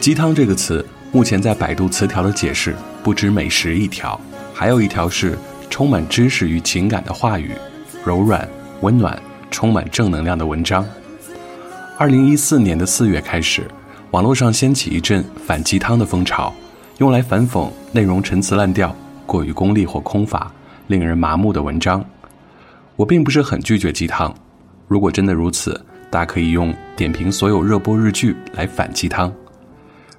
鸡汤这个词，目前在百度词条的解释不止美食一条，还有一条是充满知识与情感的话语，柔软、温暖、充满正能量的文章。二零一四年的四月开始，网络上掀起一阵反鸡汤的风潮，用来反讽内容陈词滥调、过于功利或空乏、令人麻木的文章。我并不是很拒绝鸡汤，如果真的如此，大可以用点评所有热播日剧来反鸡汤。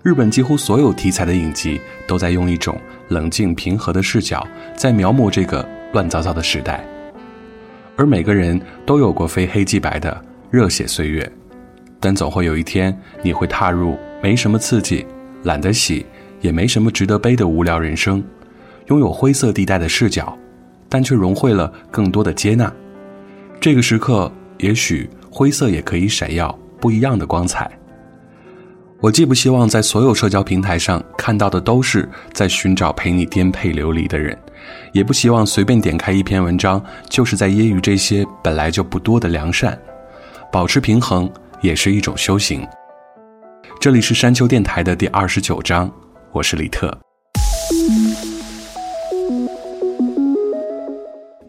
日本几乎所有题材的影集都在用一种冷静平和的视角，在描摹这个乱糟糟的时代。而每个人都有过非黑即白的热血岁月，但总会有一天，你会踏入没什么刺激、懒得洗，也没什么值得悲的无聊人生，拥有灰色地带的视角，但却融汇了更多的接纳。这个时刻，也许灰色也可以闪耀不一样的光彩。我既不希望在所有社交平台上看到的都是在寻找陪你颠沛流离的人，也不希望随便点开一篇文章就是在揶揄这些本来就不多的良善。保持平衡也是一种修行。这里是山丘电台的第二十九章，我是李特。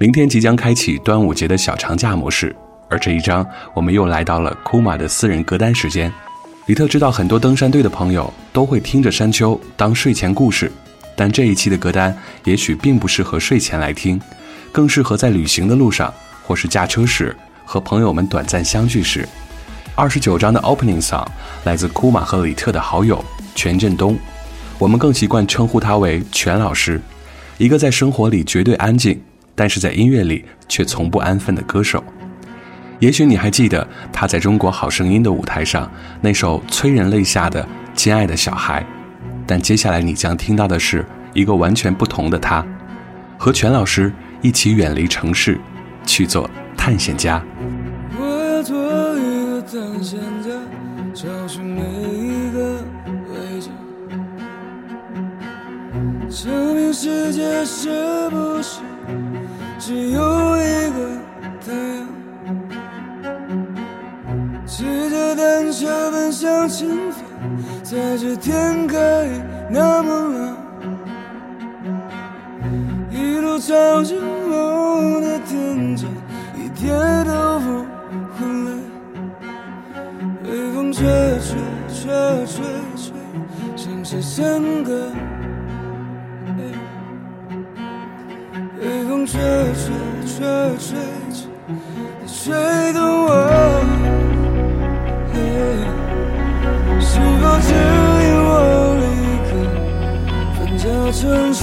明天即将开启端午节的小长假模式，而这一章我们又来到了库玛的私人歌单时间。李特知道很多登山队的朋友都会听着山丘当睡前故事，但这一期的歌单也许并不适合睡前来听，更适合在旅行的路上或是驾车时和朋友们短暂相聚时。二十九章的 opening song 来自库玛和李特的好友全振东，我们更习惯称呼他为全老师，一个在生活里绝对安静，但是在音乐里却从不安分的歌手。也许你还记得他在中国好声音的舞台上那首催人泪下的《亲爱的小孩》，但接下来你将听到的是一个完全不同的他，和全老师一起远离城市，去做探险家。我要做一个探险家，找寻每一个位置，证明世界是不是只有一个太阳。向前方，在这天可以那么蓝，一路朝着梦的天际，一点都不会累。微风吹吹吹吹吹，像是山歌。微风吹吹吹吹吹，吹动是否指引我离开纷杂城市？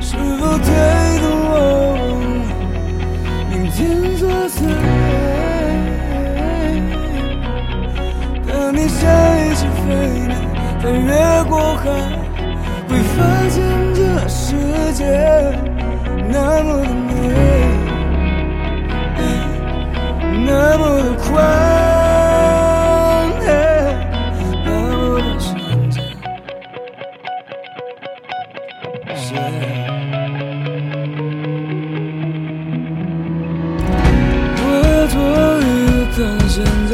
是否推动我明天作祟？当你下一次飞鸟，但越过海，会发现这世界那么的美，那么的宽，那么的纯洁。我要做一个探险家，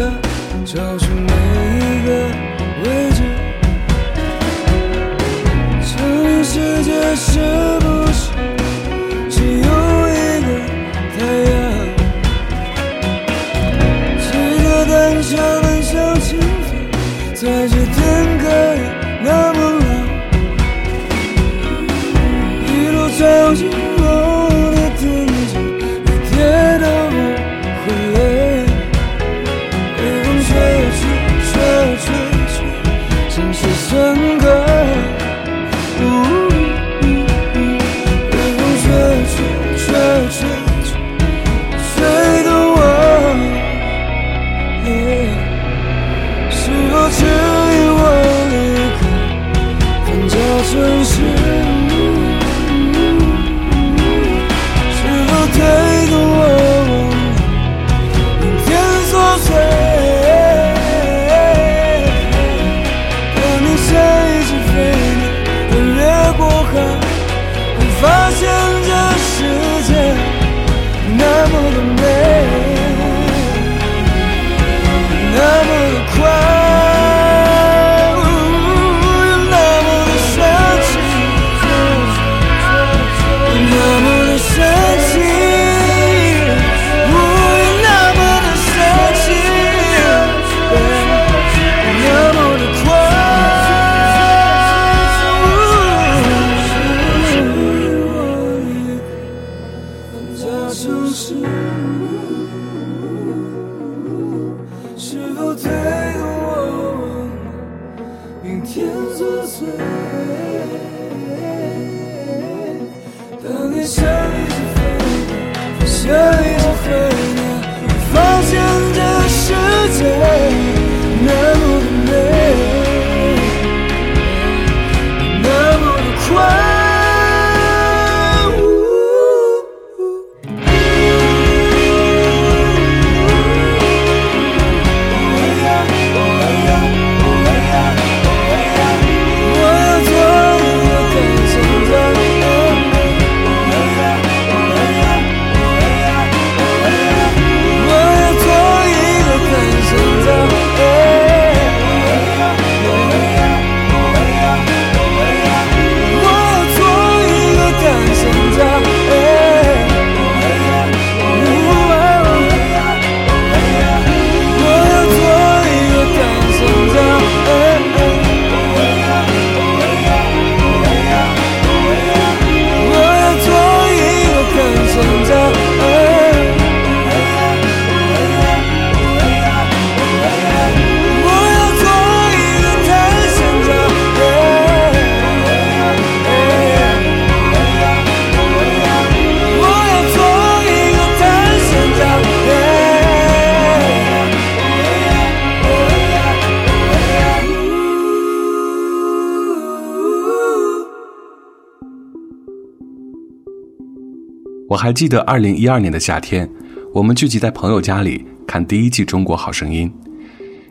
还记得二零一二年的夏天，我们聚集在朋友家里看第一季《中国好声音》，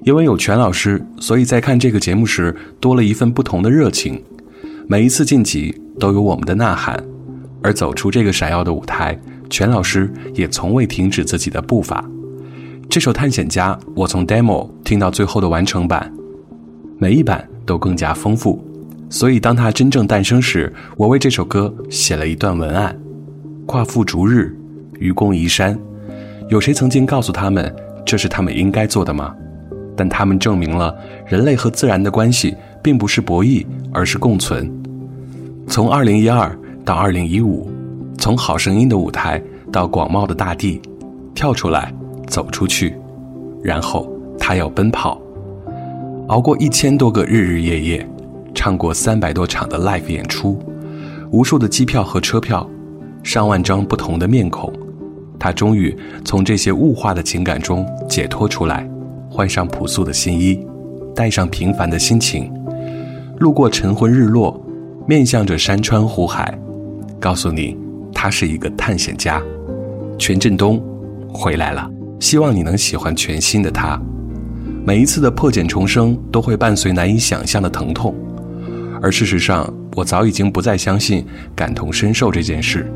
因为有全老师，所以在看这个节目时多了一份不同的热情。每一次晋级都有我们的呐喊，而走出这个闪耀的舞台，全老师也从未停止自己的步伐。这首《探险家》，我从 demo 听到最后的完成版，每一版都更加丰富。所以当它真正诞生时，我为这首歌写了一段文案。夸父逐日，愚公移山。有谁曾经告诉他们这是他们应该做的吗？但他们证明了人类和自然的关系并不是博弈，而是共存。从2012到2015，从好声音的舞台到广袤的大地，跳出来，走出去，然后他要奔跑，熬过一千多个日日夜夜，唱过三百多场的 live 演出，无数的机票和车票。上万张不同的面孔，他终于从这些物化的情感中解脱出来，换上朴素的新衣，带上平凡的心情，路过晨昏日落，面向着山川湖海，告诉你他是一个探险家。全振东回来了，希望你能喜欢全新的他。每一次的破茧重生都会伴随难以想象的疼痛，而事实上，我早已经不再相信感同身受这件事。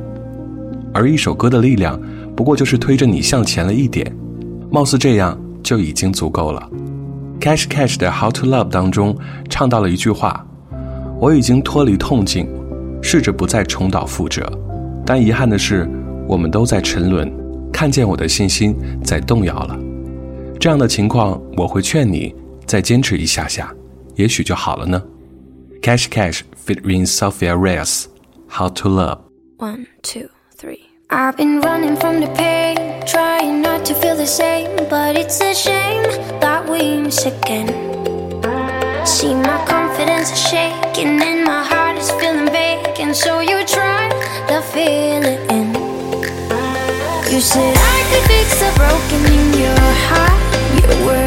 而一首歌的力量，不过就是推着你向前了一点，貌似这样就已经足够了。Cash Cash 的《How to Love》当中唱到了一句话：“我已经脱离痛境，试着不再重蹈覆辙，但遗憾的是，我们都在沉沦。看见我的信心在动摇了。”这样的情况，我会劝你再坚持一下下，也许就好了呢。Cash Cash featuring Sophia Reyes，《How to Love》。One, two. Three. I've been running from the pain, trying not to feel the same, but it's a shame that we miss again. See, my confidence is shaking and my heart is feeling vacant, so you try to fill it in. You said I could fix the broken in your heart, your words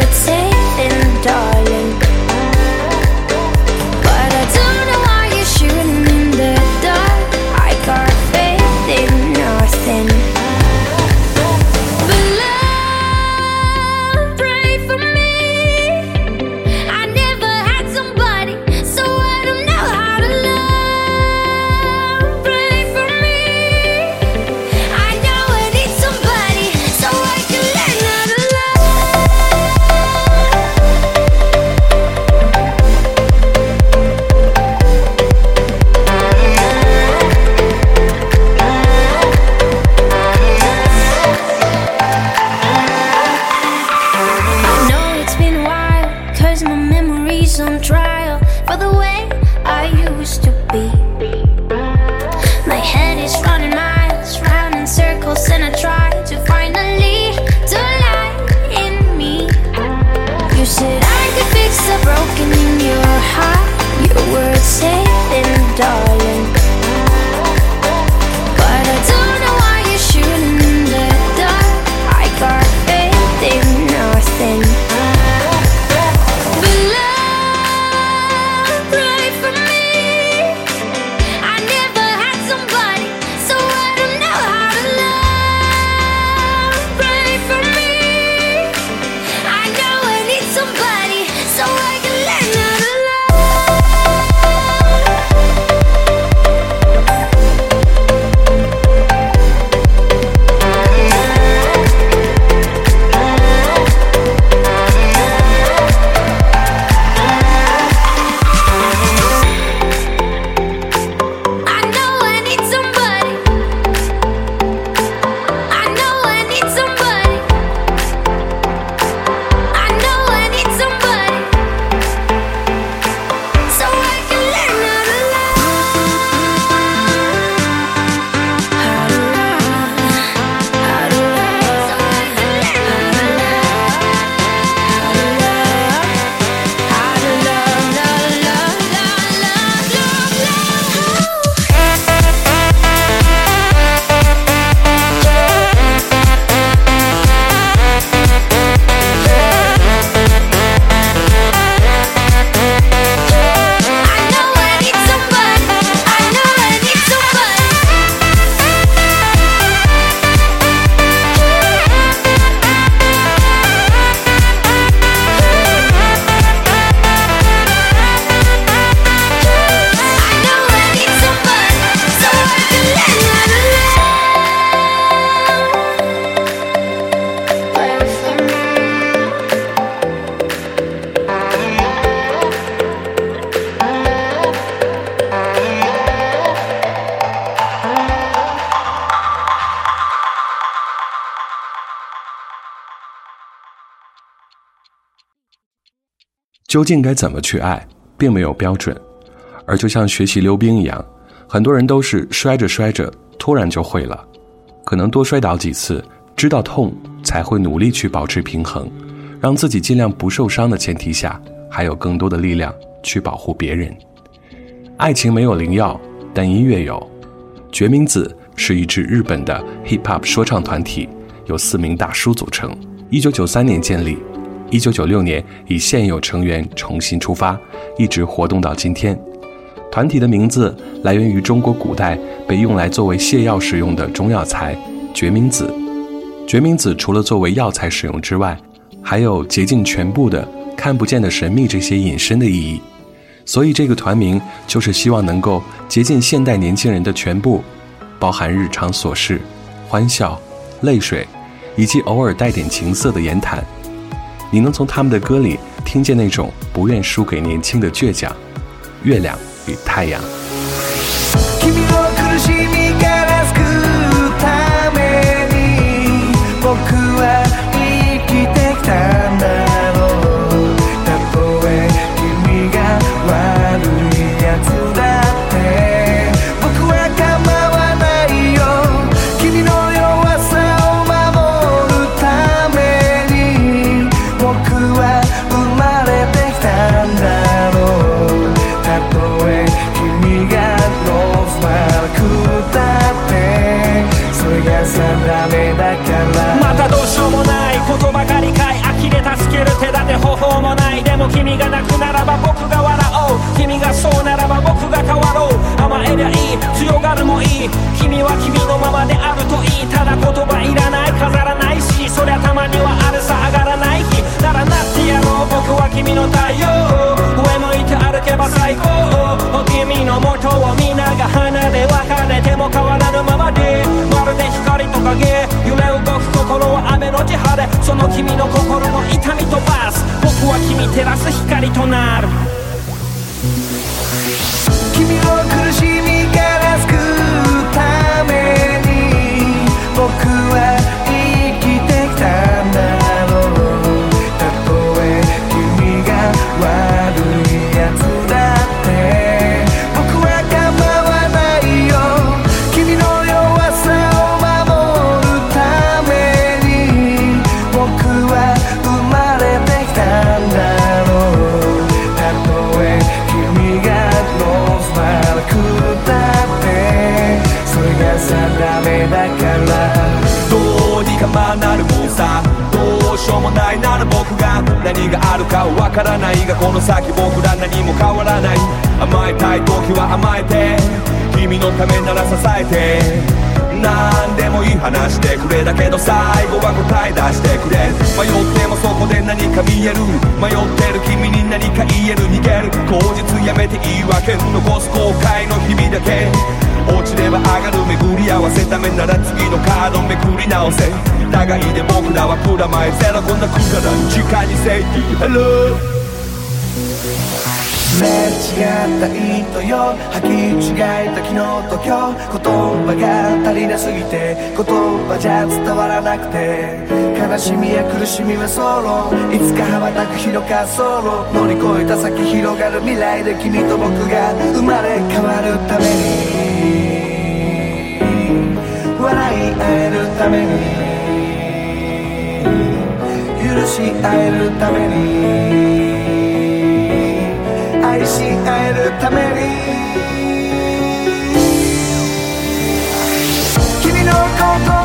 究竟该怎么去爱，并没有标准，而就像学习溜冰一样，很多人都是摔着摔着，突然就会了。可能多摔倒几次，知道痛，才会努力去保持平衡，让自己尽量不受伤的前提下，还有更多的力量去保护别人。爱情没有灵药，但音乐有。决明子是一支日本的 hip hop 说唱团体，由四名大叔组成，一九九三年建立。一九九六年以现有成员重新出发，一直活动到今天。团体的名字来源于中国古代被用来作为泻药使用的中药材决明子。决明子除了作为药材使用之外，还有洁净全部的、看不见的神秘这些隐身的意义。所以这个团名就是希望能够洁净现代年轻人的全部，包含日常琐事、欢笑、泪水，以及偶尔带点情色的言谈。你能从他们的歌里听见那种不愿输给年轻的倔强。月亮与太阳。君が泣くならば僕が笑おう。君がそう。ならば僕が変わろう。甘えりゃいい強がるもいい君は君のままであるといいただ言葉いらない飾らないしそりゃたまにはあるさ上がらない日ならなってやろう。僕は君の太陽上向いて歩けば最高君の元を皆が花で別れても変わらぬままでまるで光と影揺れ動く心は雨の地晴れその君の心の痛み飛ば僕は君照らす光となる。君は苦しみ何があるかわからないがこの先僕ら何も変わらない。甘えたい時は甘えて君のためなら支えて。何でもいい話してくれだけど最後は答え出してくれ。迷ってもそこで何か見える。迷ってる君に何か言える。逃げる。口実やめて言い訳残す後悔の日々だけ。落ちれば上がる巡り合わせ。ためなら次のカードめくり直せ。互いで僕らはプラマイゼロこんなくだらん時間に Say hello すれ違った糸よ。履き違えた昨日と今日。言葉が足りなすぎて。言葉じゃ伝わらなくて。悲しみや苦しみはソロ。いつか羽ばたく日の滑走路乗り越えた先広がる未来で君と僕が生まれ変わるために。笑い合えるために。許し合えるために。愛し合えるために。君のこと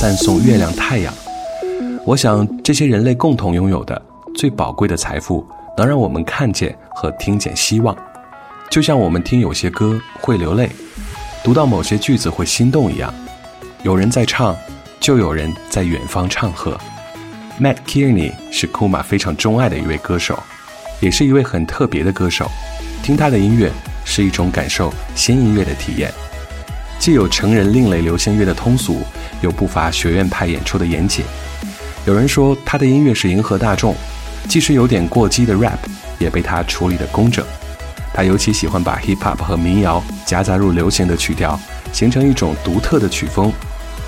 赞颂月亮太阳？我想，这些人类共同拥有的最宝贵的财富，能让我们看见和听见希望。就像我们听有些歌会流泪，读到某些句子会心动一样。有人在唱，就有人在远方唱和。Matt Kearney 是库马非常钟爱的一位歌手，也是一位很特别的歌手。听他的音乐是一种感受新音乐的体验，既有成人另类流行乐的通俗，又不乏学院派演出的严谨。有人说他的音乐是迎合大众，即使有点过激的 rap，也被他处理的工整。他尤其喜欢把 hip hop 和民谣夹杂入流行的曲调，形成一种独特的曲风。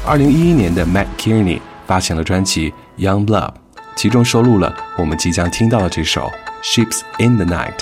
二零一一年的 Matt Kearney 发行了专辑《Young Blood》，其中收录了我们即将听到的这首《Ships in the Night》。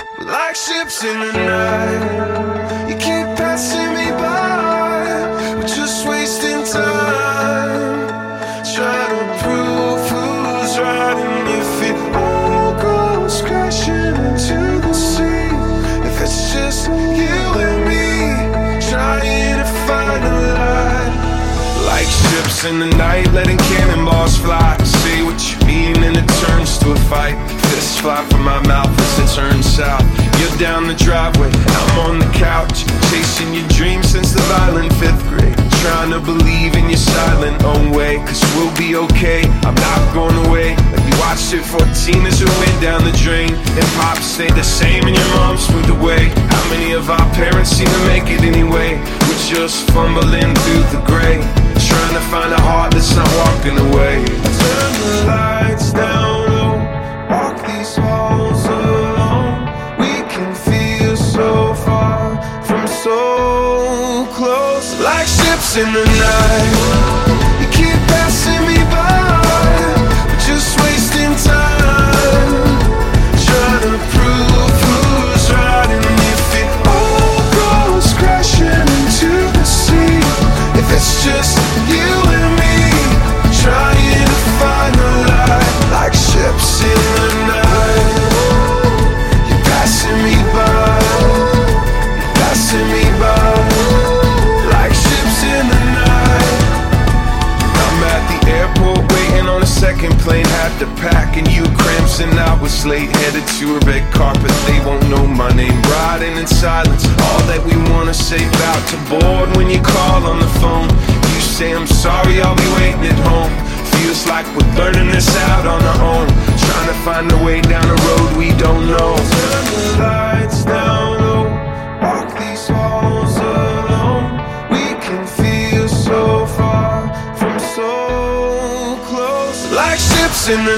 Ships in the night, letting cannonballs fly. Say what you mean, and it turns to a fight. Fists fly from my mouth as it turns south. You're down the driveway, I'm on the couch. Chasing your dreams since the violent fifth grade. Trying to believe in your silent own way. Cause we'll be okay, I'm not going away. Like you watched it 14 as it went down the drain. And pop stayed the same and your mom moved away. How many of our parents seem to make it anyway? We're just fumbling through the gray. Trying to find a heart that's not walking away. Turn the lights down low. Walk these halls alone. We can feel so far from so close. Like ships in the night. You keep passing me in the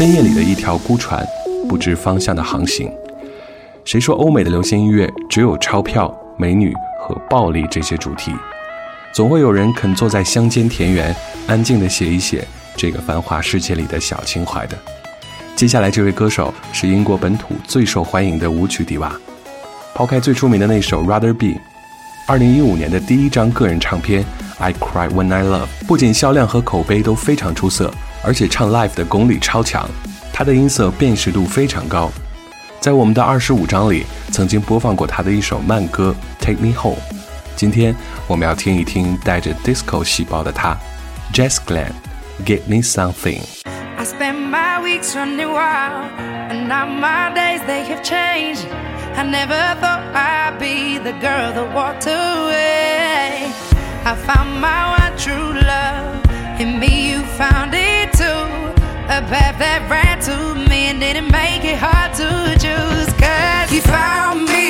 深夜里的一条孤船，不知方向的航行。谁说欧美的流行音乐只有钞票、美女和暴力这些主题。总会有人肯坐在乡间田园，安静地写一写这个繁华世界里的小情怀的。接下来这位歌手是英国本土最受欢迎的舞曲迪瓦。抛开最出名的那首《Rather Be》，二零一五年的第一张个人唱片《I Cry When I Love》不仅销量和口碑都非常出色，而且唱 live 的功力超强，他的音色辨识度非常高。在我们的二十五章里，曾经播放过他的一首慢歌《Take Me Home》。今天我们要听一听带着 disco 细胞的他，Jess Glenn，Give Me Something。 I spend my weeks running wild, and now my days they have changed. I never thought I'd be the girl that walked away. I found my one true love. In me, you found it too. A path that ran to me and didn't make it hard to choose. Cause you found me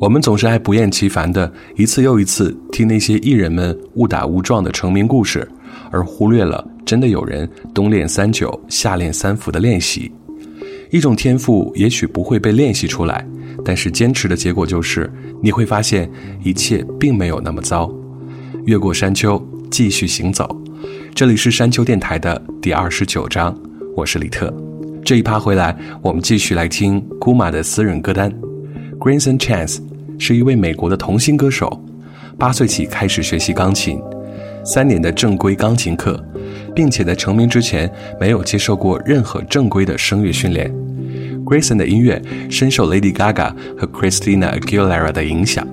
我们总是爱不厌其烦的一次又一次听那些艺人们误打误撞的成名故事，而忽略了真的有人冬练三九，夏练三伏的练习。一种天赋也许不会被练习出来，但是坚持的结果就是你会发现一切并没有那么糟。越过山丘，继续行走。这里是山丘电台的第二十九章，我是李特。这一趴回来，我们继续来听姑妈的私人歌单，Grayson Chance。是一位美国的童星歌手，八岁起开始学习钢琴，三年的正规钢琴课，并且在成名之前没有接受过任何正规的声乐训练。Grayson 的音乐深受 Lady Gaga 和 Christina Aguilera 的影响。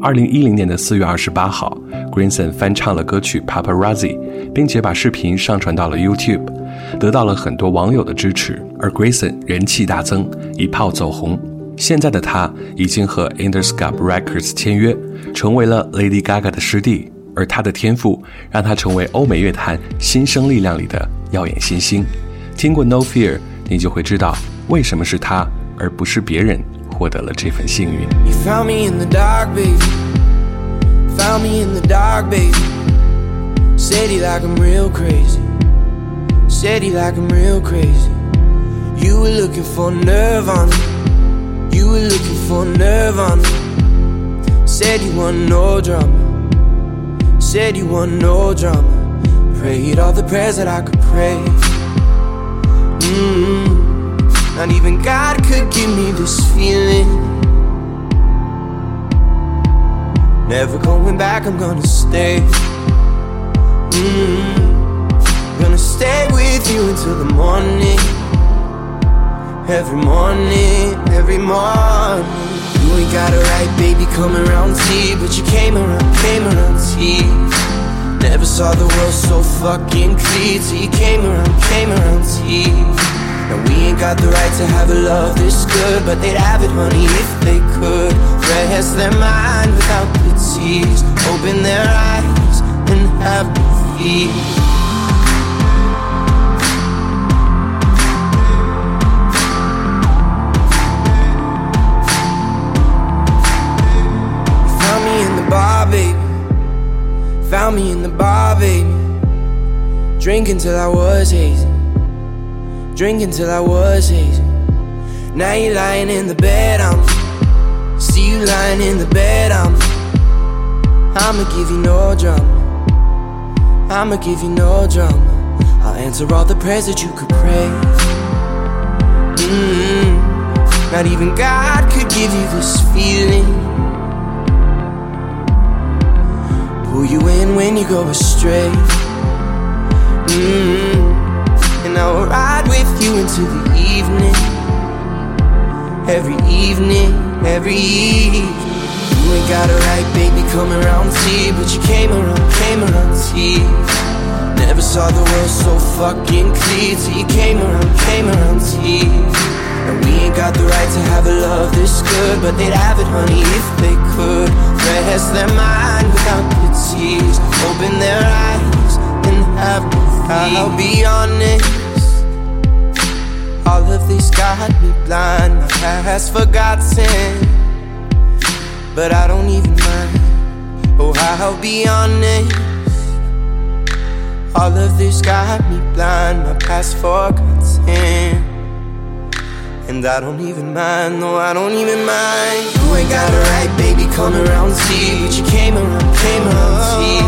二零一零年的四月二十八号，Grayson 翻唱了歌曲《Paparazzi》，并且把视频上传到了 YouTube，得到了很多网友的支持，而 Grayson 人气大增，一炮走红。现在的他已经和 Interscope Records 签约，成为了 Lady Gaga 的师弟，而他的天赋让他成为欧美乐坛新生力量里的耀眼新星。听过 No Fear，你就会知道为什么是他而不是别人获得了这份幸运。City like I'm real crazy. Said he like I'm real crazy. You were looking for nerve on me. You were looking for me. Said you want no drama. Said you want no drama. Prayed all the prayers that I could pray. Mm-hmm. Not even God could give me this feeling. Never going back, I'm gonna stay. Every morning, every morning. You ain't got it right, baby, come around tea. But you came around, came around tea. Never saw the world so fucking clear till you came around, came around tea. Now we ain't got the right to have a love this good, but they'd have it, honey, if they could. Rest their mind without the tears, open their eyes and have the feel. Baby. Found me in the bar, baby. Drinking till I was hazy. Drinking till I was hazy. Now you're lying in the bed, I'm. See you lying in the bed, I'm. I'ma give you no drama. I'ma give you no drama. I'll answer all the prayers that you could pray. Mm-hmm. Not even God could give you this feeling. Pull you in when you go astray. Mm-hmm. And I'll ride with you into the evening. Every evening, every evening. You ain't got it right, baby, come around tea. But you came around, came around tea. Never saw the world so fucking clear till you came around, came around tea. And we ain't got the right to have a love this good, but they'd have it, honey, if they could. Rest their mind without the tears, open their eyes and have. I'll be honest, all of this got me blind. My past forgotten, but I don't even mind. Oh, I'll be honest. All of this got me blind, my past forgotten. And I don't even mind, no, I don't even mind. You ain't got it right, baby, come around and see. But you came around, came around see.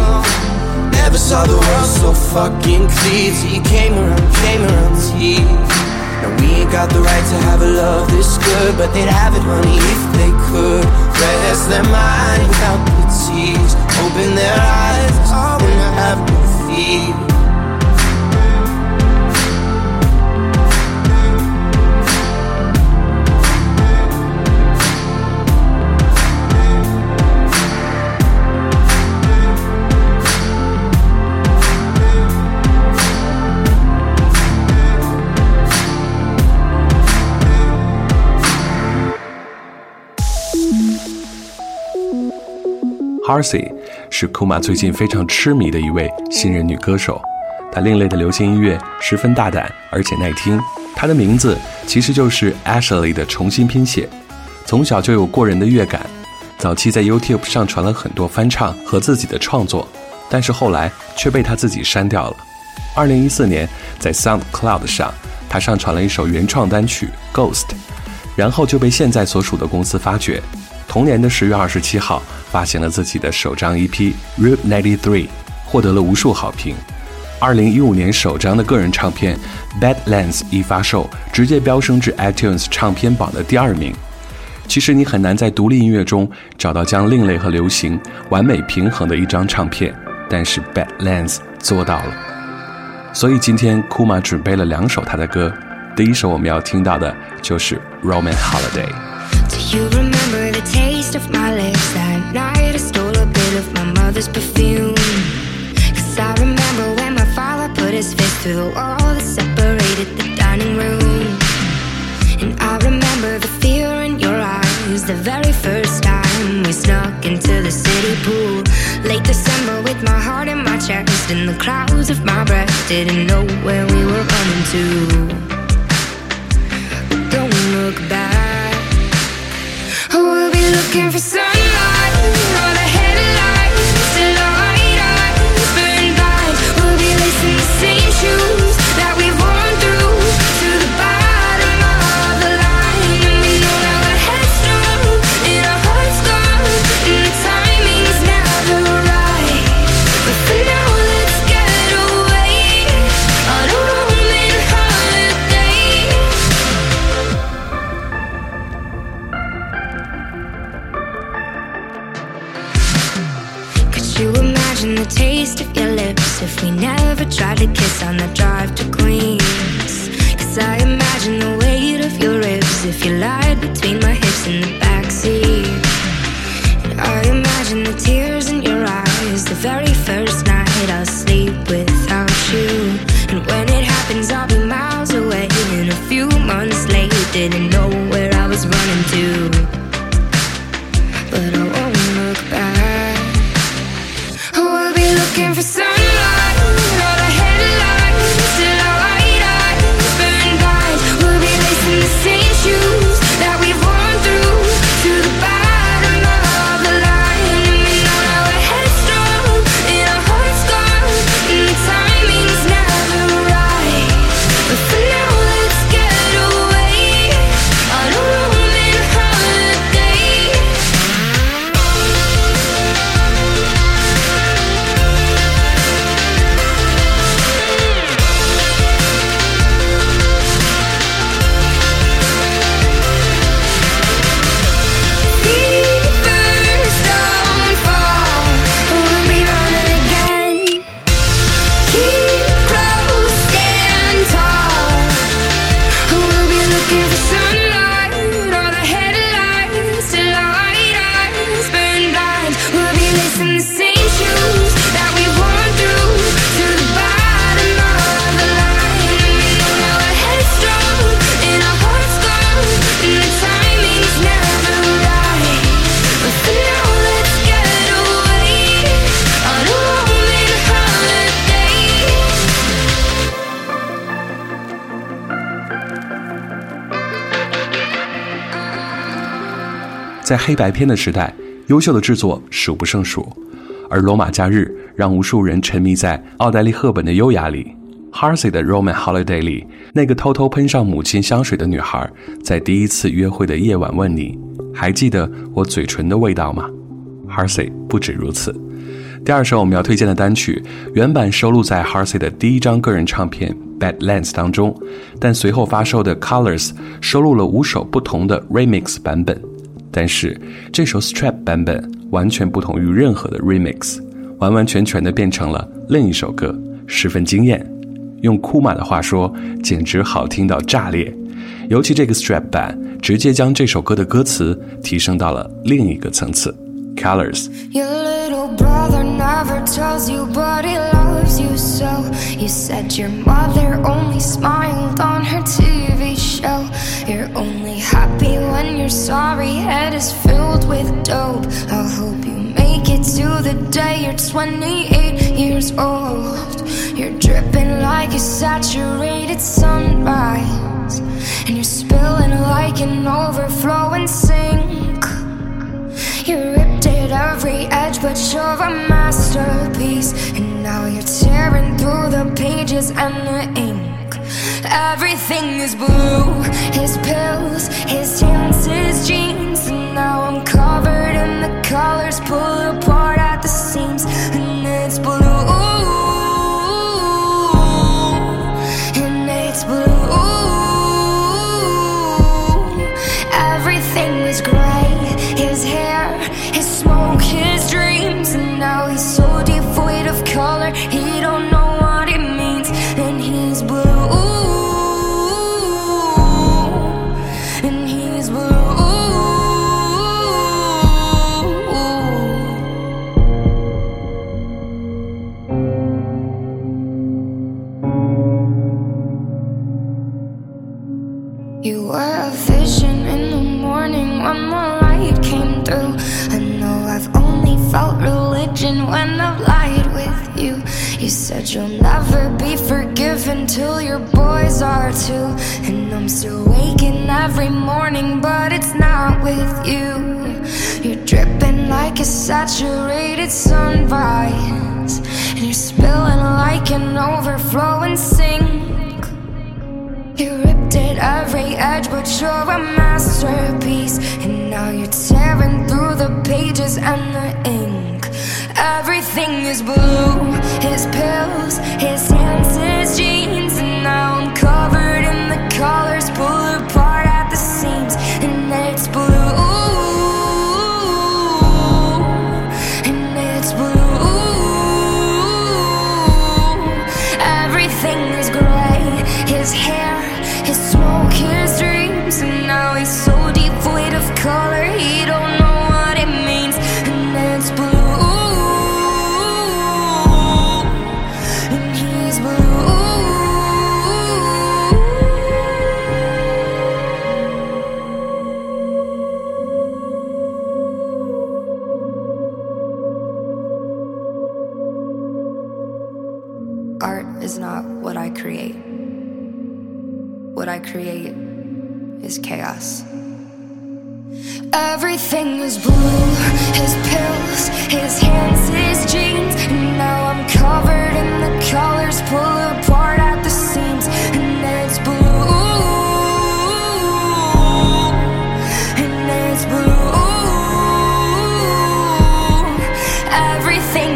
Never saw the world so fucking clear. So you came around, came around see. Now we ain't got the right to have a love this good, but they'd have it, honey, if they could. Rest their mind without the tears, open their eyes, and have no fear. Harsey 是库玛最近非常痴迷的一位新人女歌手。她另类的流行音乐十分大胆，而且耐听。她的名字其实就是 Ashley 的重新拼写。从小就有过人的乐感，早期在 YouTube 上传了很多翻唱和自己的创作，但是后来却被她自己删掉了。二零一四年，在 SoundCloud 上，她上传了一首原创单曲《Ghost》，然后就被现在所属的公司发掘。同年的十月二十七号，发行了自己的首张 EP《Route Ninety Three》，获得了无数好评。二零一五年首张的个人唱片《Badlands》一发售，直接飙升至 iTunes 唱片榜的第二名。其实你很难在独立音乐中找到将另类和流行完美平衡的一张唱片，但是 Badlands 做到了。所以今天库玛准备了两首他的歌，第一首我们要听到的就是《Roman Holiday》。Taste of my lips that night? I stole a bit of my mother's perfume. Cause I remember when my father put his fist through the wall that separated the dining room. And I remember the fear in your eyes the very first time we snuck into the city pool. Late December with my heart in my chest and the clouds of my breath didn't know where we were running to. But don't look back. Looking for sunlight the headlights light burn. We'll be lacing the same shoes if we never tried to kiss on the drive to Queens? Cause I imagine the weight of your ribs if you lied between my hips in the backseat. I imagine the tears in your eyes the very first night I'll sleep without you. And when it happens, I'll be miles away and a few months late. Didn't know where I was running to but I won't look back. We'll be looking for 在黑白片的时代，优秀的制作数不胜数。而罗马假日让无数人沉迷在奥黛丽·赫本的优雅里。Harsey 的《Roman Holiday》里，那个偷偷喷上母亲香水的女孩，在第一次约会的夜晚问你：“还记得我嘴唇的味道吗？”Harsey 不止如此。第二首我们要推荐的单曲，原版收录在 Harsey 的第一张个人唱片《Badlands》当中，但随后发售的《Colors》收录了五首不同的 Remix 版本。但是这首 Strap 版本完全不同于任何的 Remix，完完全全的变成了另一首歌，十分惊艳。用库玛的话说，简直好听到炸裂。尤其这个 strap 版，直接将这首歌的歌词提升到了另一个层次。Colors。Your little brother never tells you, but he loves you so. You said your mother only smiled on her TV show. You're only happy when your sorry head is filled with dope. I hope you make it to the day you're 28 years old. You're dripping like a saturated sunrise, and you're spilling like an overflowing sink. You ripped at every edge, but you're a masterpiece. And now you're tearing through the pages and the ink. Everything is blue his pills, his tints, his jeans. And now I'm covered in the colors, pull apart at the seams. And it's blue. When I've lied with you. You said you'll never be forgiven till your boys are too. And I'm still waking every morning, but it's not with you. You're dripping like a saturated sunrise. And you're spilling like an overflowing sink. You ripped at every edge, but you're a masterpiece. And now you're tearing through the pages and the ink. Everything is blue. His pills, his hands, Is blue his pills, his hands, his jeans. And now I'm covered in the colors, pull apart at the seams. And it's blue. And it's blue. Everything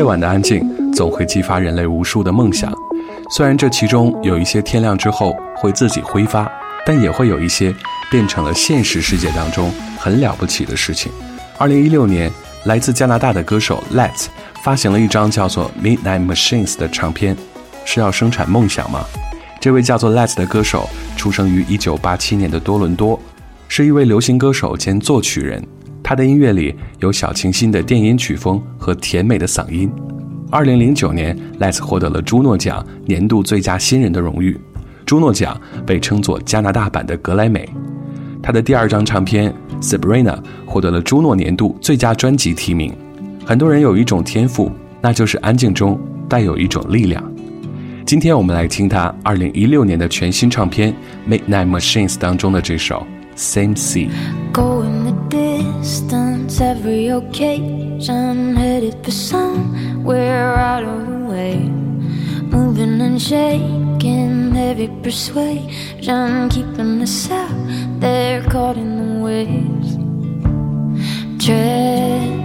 夜晚的安静》总会激发人类无数的梦想，虽然这其中有一些天亮之后会自己挥发，但也会有一些变成了现实世界当中很了不起的事情。二零一六年，来自加拿大的歌手 Let's 发行了一张叫做《Midnight Machines》的唱片，是要生产梦想吗？这位叫做 Let's 的歌手出生于一九八七年的多伦多，是一位流行歌手兼作曲人。他的音乐里有小清新的电音曲风和甜美的嗓音。二零零九年，Let's 获得了朱诺奖年度最佳新人的荣誉。朱诺奖被称作加拿大版的格莱美。他的第二张唱片《Sabrina》获得了朱诺年度最佳专辑提名。很多人有一种天赋，那就是安静中带有一种力量。今天我们来听他2016年的全新唱片《Midnight Machines》当中的这首《Same Sea》。Distance every occasion, headed for somewhere out of the way. Moving and shaking, every persuasion, keeping us out there caught in the waves. Tread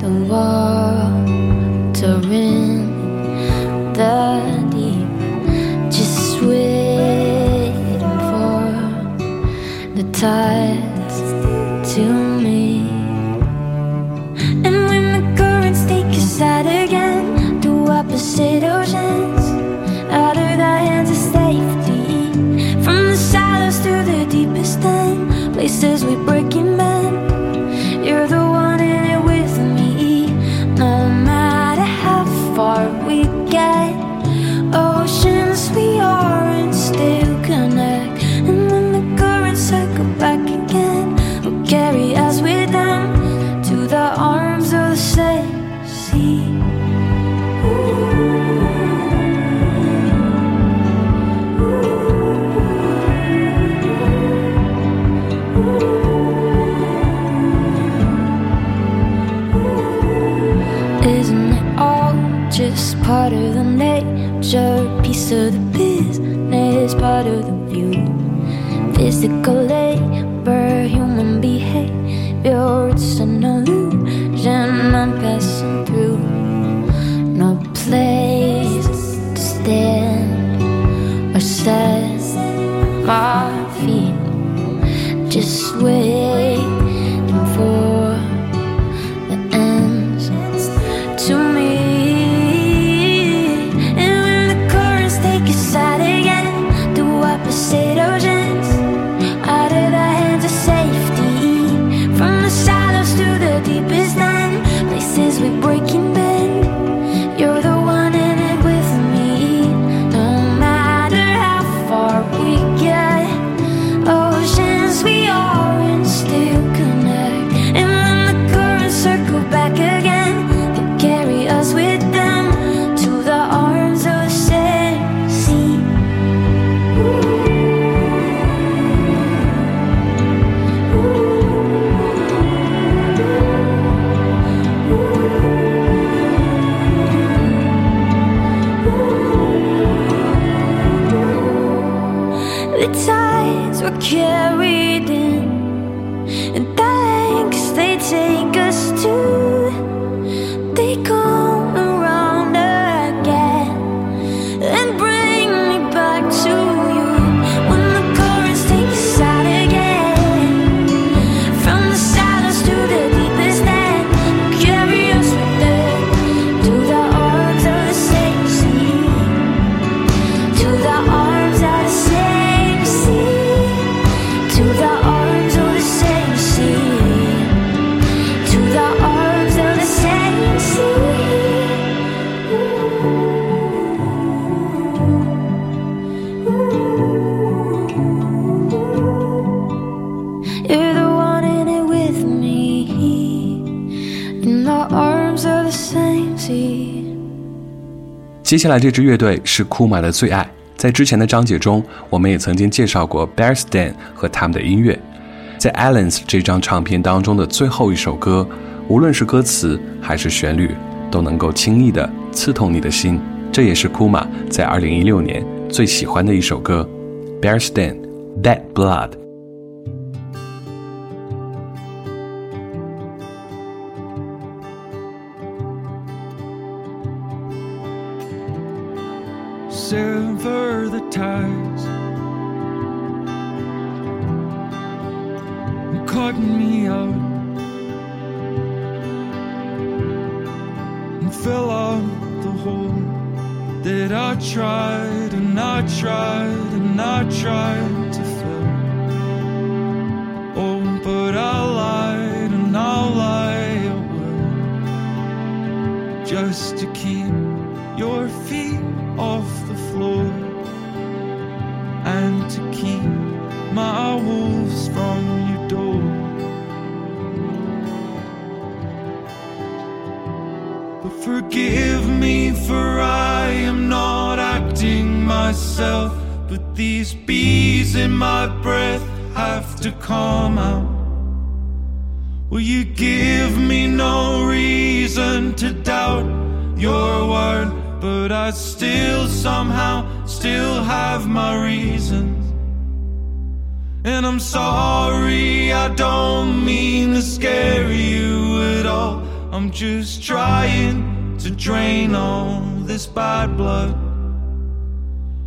the water in the deep, just waiting for the tides to 接下来这支乐队是库玛的最爱，在之前的章节中，我们也曾经介绍过 Bear Stan 和他们的音乐。在 Allen's 这张唱片当中的最后一首歌，无论是歌词还是旋律，都能够轻易地刺痛你的心。这也是库玛在2016年最喜欢的一首歌，Bear Stan Bad Blood。Ties brought me out and fill out the hole that I tried and I tried and I tried to fill. Oh, but I lied and I'll lie I just to keep your feet off forgive me for I am not acting myself. But these bees in my breath have to come out. Will you give me no reason to doubt your word? But I still somehow still have my reasons. And I'm sorry, I don't mean to scare you at all. I'm just trying to drain all this bad blood,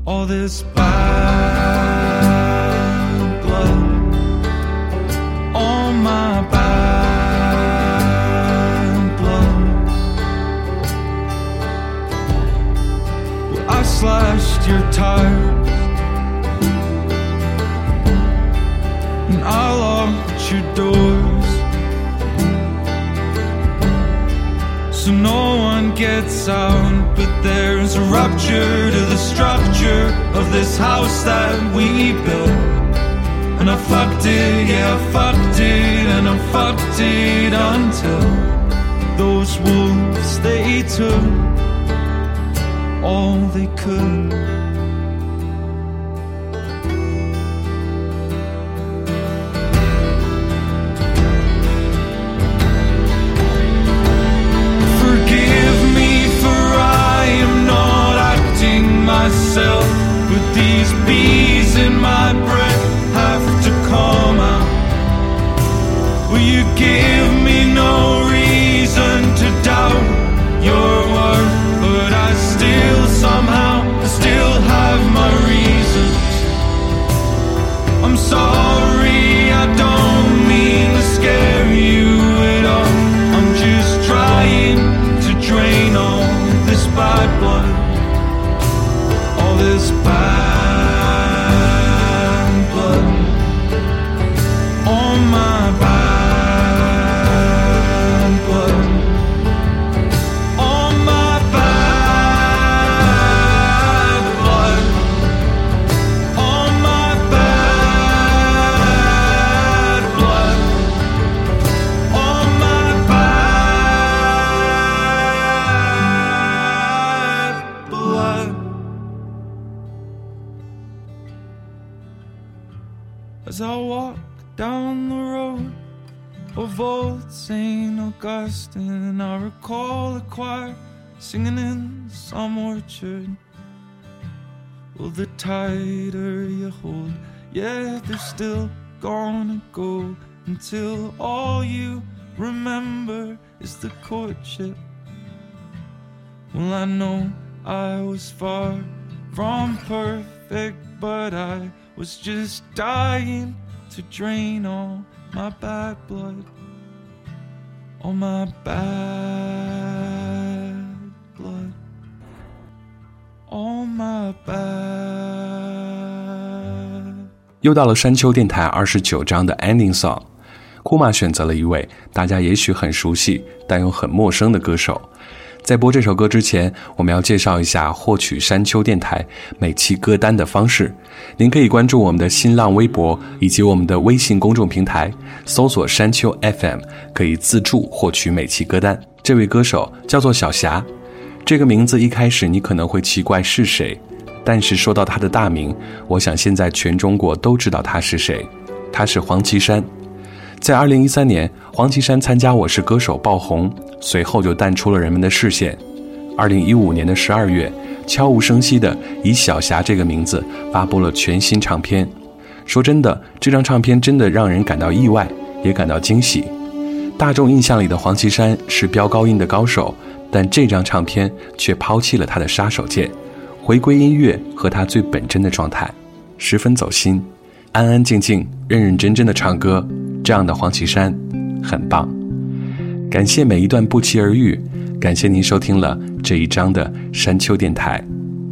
all this bad blood, all my bad blood. Well, I slashed your tires. and I locked your doors. Gets out, but there's a rupture to the structure of this house that we built. And I fucked it, yeah, I fucked it, and I fucked it until those wolves they took all they could. As I walk down the road of old St. Augustine, I recall a choir singing in some orchard. Well, the tighter you hold, yeah, they're still gonna go until all you remember is the courtship. Well, I know I was far from perfect, but I was just dying to drain all my bad blood, all my bad blood all my bad. 又到了山丘电台二十九章的 ending song，库玛选择了一位大家也许很熟悉但又很陌生的歌手。 在播这首歌之前，我们要介绍一下获取山丘电台每期歌单的方式。您可以关注我们的新浪微博以及我们的微信公众平台，搜索“山丘 FM”，可以自助获取每期歌单。这位歌手叫做小霞，这个名字一开始你可能会奇怪是谁，但是说到他的大名，我想现在全中国都知道他是谁，他是黄绮珊。在二零一三年，黄绮珊参加《我是歌手》爆红，随后就淡出了人们的视线。二零一五年的十二月，悄无声息地以小霞这个名字发布了全新唱片。说真的，这张唱片真的让人感到意外，也感到惊喜。大众印象里的黄绮珊是飙高音的高手，但这张唱片却抛弃了她的杀手锏，回归音乐和她最本真的状态，十分走心，安安静静、认认真真的唱歌，这样的黄绮珊，很棒。感谢每一段不期而遇，感谢您收听了这一章的山丘电台，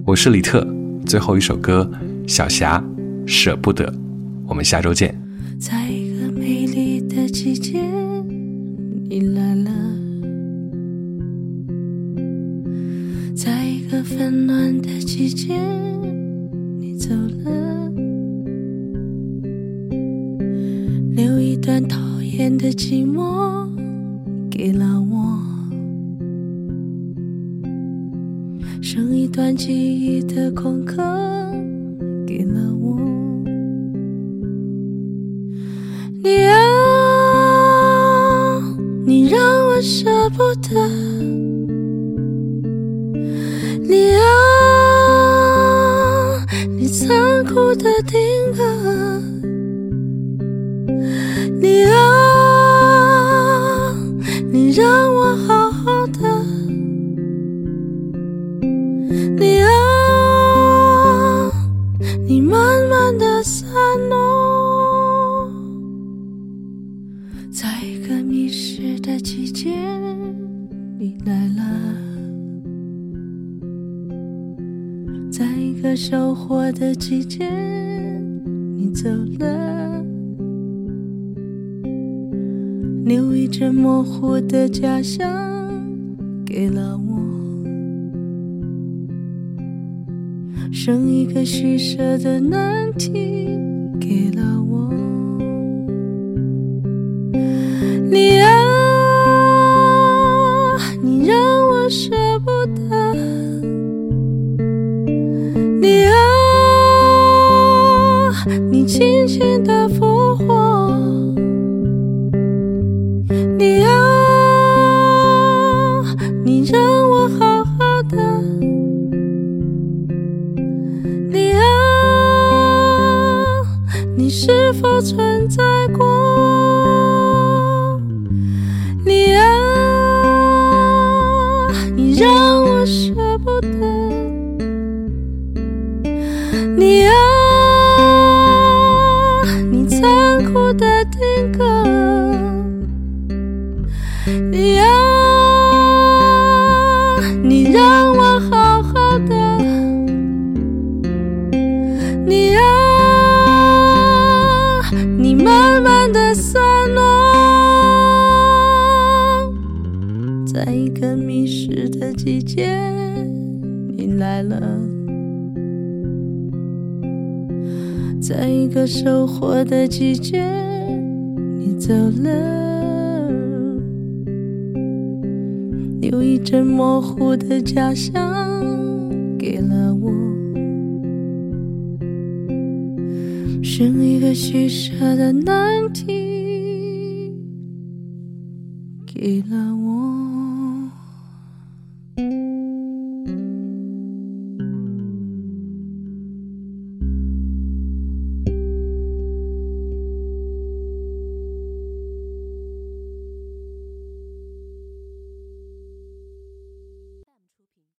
我是李特。最后一首歌《小霞舍不得》，我们下周见。在一个美丽的季节，你来了；在一个纷乱的季节，讨厌的寂寞给了我，剩一段记忆的空壳给了我。你啊，你让我舍不得。你啊，你残酷的定格。你啊，让我好好的。你啊，你慢慢的散落。在一个迷失的季节，你来了；在一个收获的季节，你走了，留一阵模糊的假象给了我，剩一个虚设的难题给了我。获的